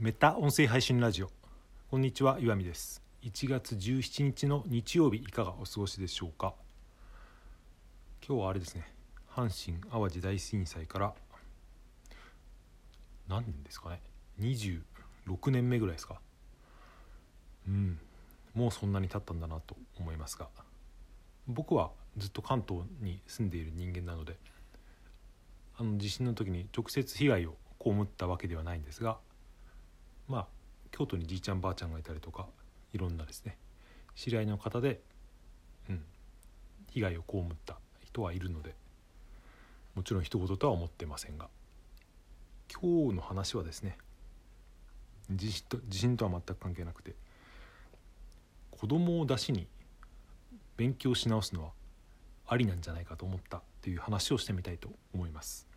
メタ音声配信ラジオ。こんにちは岩見です。1月17日の日曜日いかがお過ごしでしょうか？今日はあれですね。阪神・淡路大震災から何年ですかね？26年目ぐらいですか？うんもうそんなに経ったんだなと思いますが。僕はずっと関東に住んでいる人間なのであの地震の時に直接被害を被ったわけではないんですがまあ京都にじいちゃんばあちゃんがいたりとかいろんなですね知り合いの方で、うん、被害を被った人はいるのでもちろん一言とは思ってませんが今日の話はですね地震と地震とは全く関係なくて子供を出しに勉強し直すのはありなんじゃないかと思ったという話をしてみたいと思います。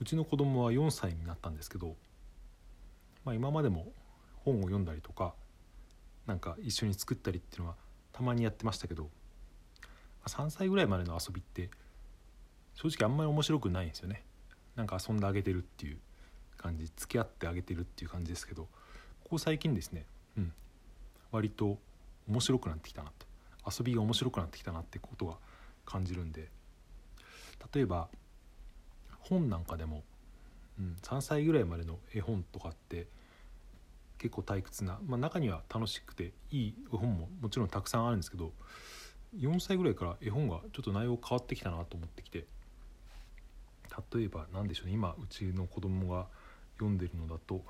うちの子供は4歳になったんですけどまあ、今までも本を読んだりとかなんか一緒に作ったりっていうのはたまにやってましたけど3歳ぐらいまでの遊びって正直あんまり面白くないんですよね。なんか遊んであげてるっていう感じ付き合ってあげてるっていう感じですけどここ最近ですねうん割と面白くなってきたなと遊びが面白くなってきたなってことが感じるんで例えば本なんかでもうん、3歳ぐらいまでの絵本とかって結構退屈な、まあ、中には楽しくていい絵本ももちろんたくさんあるんですけど4歳ぐらいから絵本がちょっと内容変わってきたなと思ってきて例えば何でしょうね。今うちの子供が読んでるのだとこ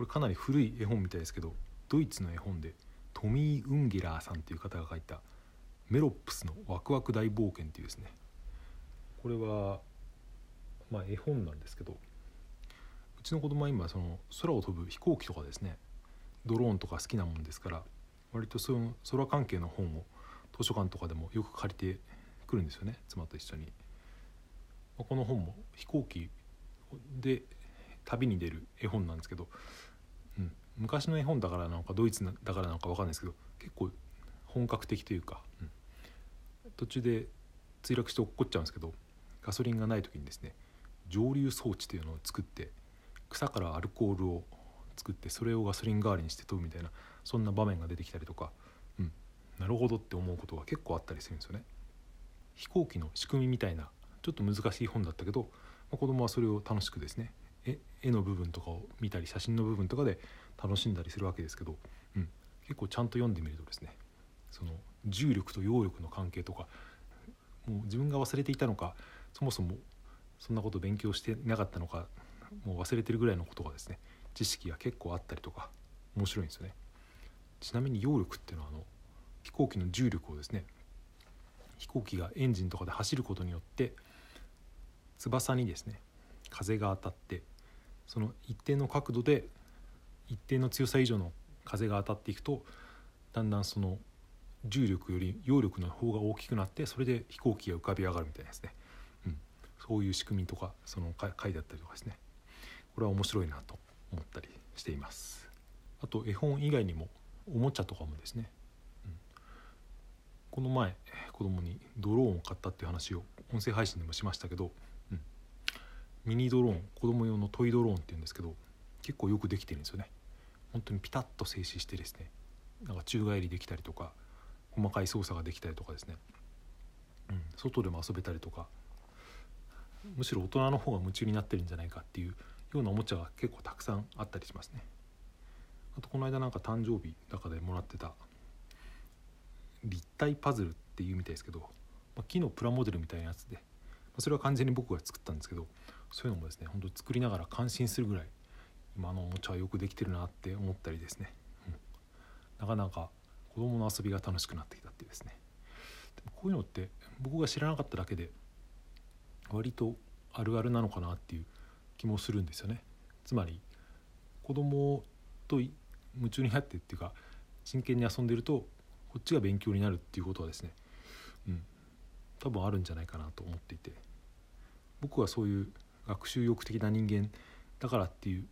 れかなり古い絵本みたいですけどドイツの絵本でトミー・ウンゲラーさんという方が書いた「メロップスのワクワク大冒険」っていうですね。これはまあ、絵本なんですけど。うちの子供は今その空を飛ぶ飛行機とかですね。ドローンとか好きなもんですから割とその空関係の本を図書館とかでもよく借りてくるんですよね。妻と一緒に。ま、この本も飛行機で旅に出る絵本なんですけど、うん、昔の絵本だからなのかドイツだからなのか分かんないですけど結構本格的というか、うん、途中で墜落して落っこっちゃうんですけどガソリンがない時にですね蒸留装置というのを作って草からアルコールを作ってそれをガソリン代わりにして飛ぶみたいなそんな場面が出てきたりとか、うん、なるほどって思うことが結構あったりするんですよね。飛行機の仕組みみたいなちょっと難しい本だったけど、まあ、子供はそれを楽しくですね絵の部分とかを見たり写真の部分とかで楽しんだりするわけですけど、うん、結構ちゃんと読んでみるとですねその重力と揚力の関係とかもう自分が忘れていたのかそもそもそんなこと勉強してなかったのかもう忘れてるぐらいのことがですね知識が結構あったりとか面白いんですよね。ちなみに揚力っていうのはあの飛行機の重力をですね飛行機がエンジンとかで走ることによって翼にですね風が当たってその一定の角度で一定の強さ以上の風が当たっていくとだんだんその重力より揚力の方が大きくなってそれで飛行機が浮かび上がるみたいですね。そういう仕組みとかその書いてあったりとかですね。これは面白いなと思ったりしています。あと絵本以外にもおもちゃとかもですね、うん、この前子供にドローンを買ったっていう話を音声配信でもしましたけど、うん、ミニドローン子供用のトイドローンっていうんですけど結構よくできてるんですよね。本当にピタッと静止してですねなんか宙返りできたりとか細かい操作ができたりとかですね、うん、外でも遊べたりとかむしろ大人の方が夢中になってるんじゃないかっていうようなおもちゃが結構たくさんあったりしますね。あとこの間なんか誕生日だかでもらってた立体パズルっていうみたいですけど、ま、木のプラモデルみたいなやつで、ま、それは完全に僕が作ったんですけどそういうのもですね本当作りながら感心するぐらい今のおもちゃはよくできてるなって思ったりですね、うん、なかなか子供の遊びが楽しくなってきたっていうですね。でもこういうのって僕が知らなかっただけで割とあるあるなのかなっていう気もするんですよね。つまり子供と夢中になってっていうか真剣に遊んでるとこっちが勉強になるっていうことはですね、うん、多分あるんじゃないかなと思っていて僕はそういう学習欲的な人間だからっていう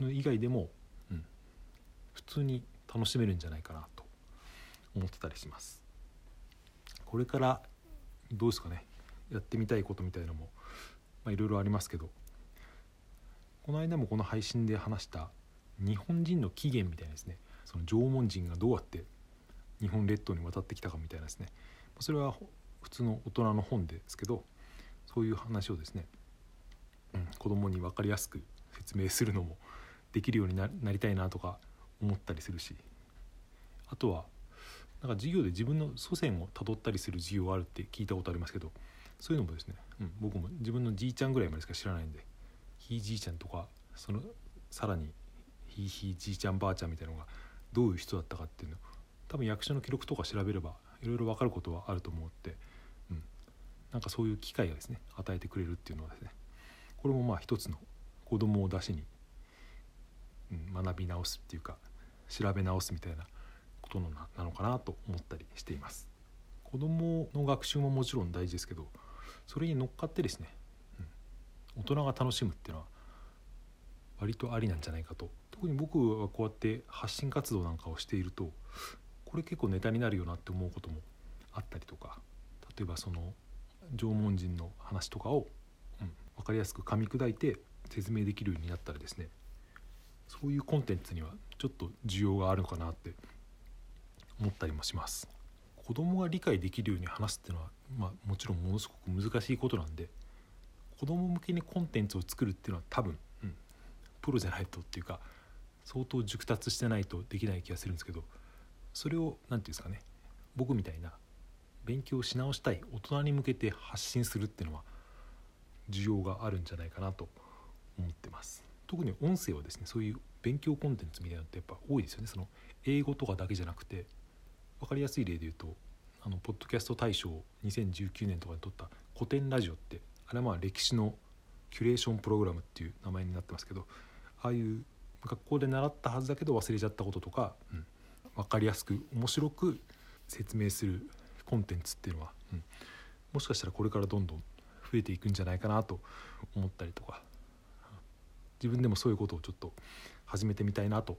の以外でも、うん、普通に楽しめるんじゃないかなと思ってたりします。これからどうですかね？やってみたいことみたいなのもいろいろありますけどこの間もこの配信で話した日本人の起源みたいなですねその縄文人がどうやって日本列島に渡ってきたかみたいなですねそれは普通の大人の本ですけどそういう話をですね、うん、子供に分かりやすく説明するのもできるようになりたいなとか思ったりするしあとはなんか授業で自分の祖先をたどったりする授業があるって聞いたことありますけどそういうのもですね、うん、僕も自分のじいちゃんぐらいまでしか知らないんでひいじいちゃんとかそのさらにひいひいじいちゃんばあちゃんみたいなのがどういう人だったかっていうの多分役所の記録とか調べればいろいろ分かることはあると思って、うん、なんかそういう機会がですね与えてくれるっていうのはですねこれもまあ一つの子供を出しに、うん、学び直すっていうか調べ直すみたいなことのななのかなと思ったりしています。子供の学習ももちろん大事ですけどそれに乗っかってですね、うん、大人が楽しむっていうのは割とありなんじゃないかと特に僕はこうやって発信活動なんかをしているとこれ結構ネタになるよなって思うこともあったりとか例えばその縄文人の話とかを、うん、分かりやすく噛み砕いて説明できるようになったらですねそういうコンテンツにはちょっと需要があるのかなって思ったりもします。子供が理解できるように話すっていうのは、まあ、もちろんものすごく難しいことなんで子供向けにコンテンツを作るっていうのは多分、うん、プロじゃないとっていうか相当熟達してないとできない気がするんですけどそれを何て言うんですかね僕みたいな勉強し直したい大人に向けて発信するっていうのは需要があるんじゃないかなと思ってます。特に音声はですねそういう勉強コンテンツみたいなのってやっぱ多いですよね。その英語とかだけじゃなくて分かりやすい例で言うとあのポッドキャスト大賞2019年とかに撮った古典ラジオってあれはまあ歴史のキュレーションプログラムっていう名前になってますけどああいう学校で習ったはずだけど忘れちゃったこととか、うん、分かりやすく面白く説明するコンテンツっていうのは、うん、もしかしたらこれからどんどん増えていくんじゃないかなと思ったりとか自分でもそういうことをちょっと始めてみたいなと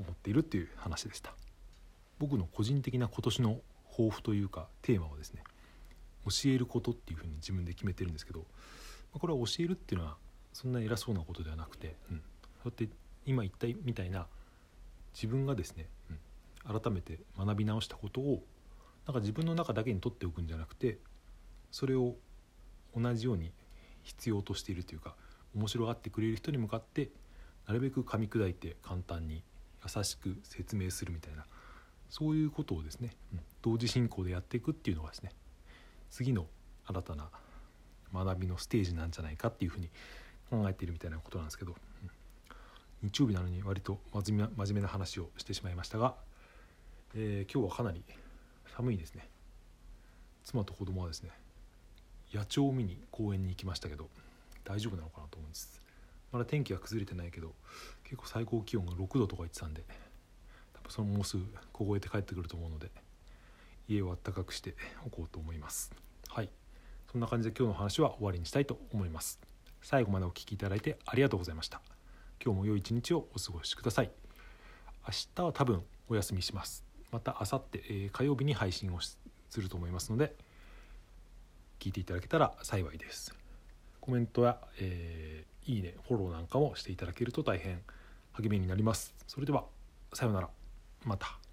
思っているっていう話でした。僕の個人的な今年の抱負というかテーマはですね教えることっていうふうに自分で決めてるんですけどこれは教えるっていうのはそんな偉そうなことではなくて、うん、そうやって今言ったみたいな自分がですね、うん、改めて学び直したことをなんか自分の中だけに取っておくんじゃなくてそれを同じように必要としているというか面白がってくれる人に向かってなるべく噛み砕いて簡単に優しく説明するみたいなそういうことをですね、うん、同時進行でやっていくっていうのがですね次の新たな学びのステージなんじゃないかっていうふうに考えているみたいなことなんですけど、うん、日曜日なのに割と真面目な話をしてしまいましたが、えー、今日はかなり寒いですね。妻と子供はですね野鳥を見に公園に行きましたけど大丈夫なのかなと思うんです。まだ天気は崩れてないけど結構最高気温が6度とか言ってたんでそのもうすぐ凍えて帰ってくると思うので家をあったかくしておこうと思います。はい。そんな感じで今日の話は終わりにしたいと思います。最後までお聴きいただいてありがとうございました。今日も良い一日をお過ごしください。明日は多分お休みします。また明後日、えー、火曜日に配信をすると思いますので聞いていただけたら幸いです。コメントや、えー、いいねフォローなんかもしていただけると大変励みになります。それではさようなら。また。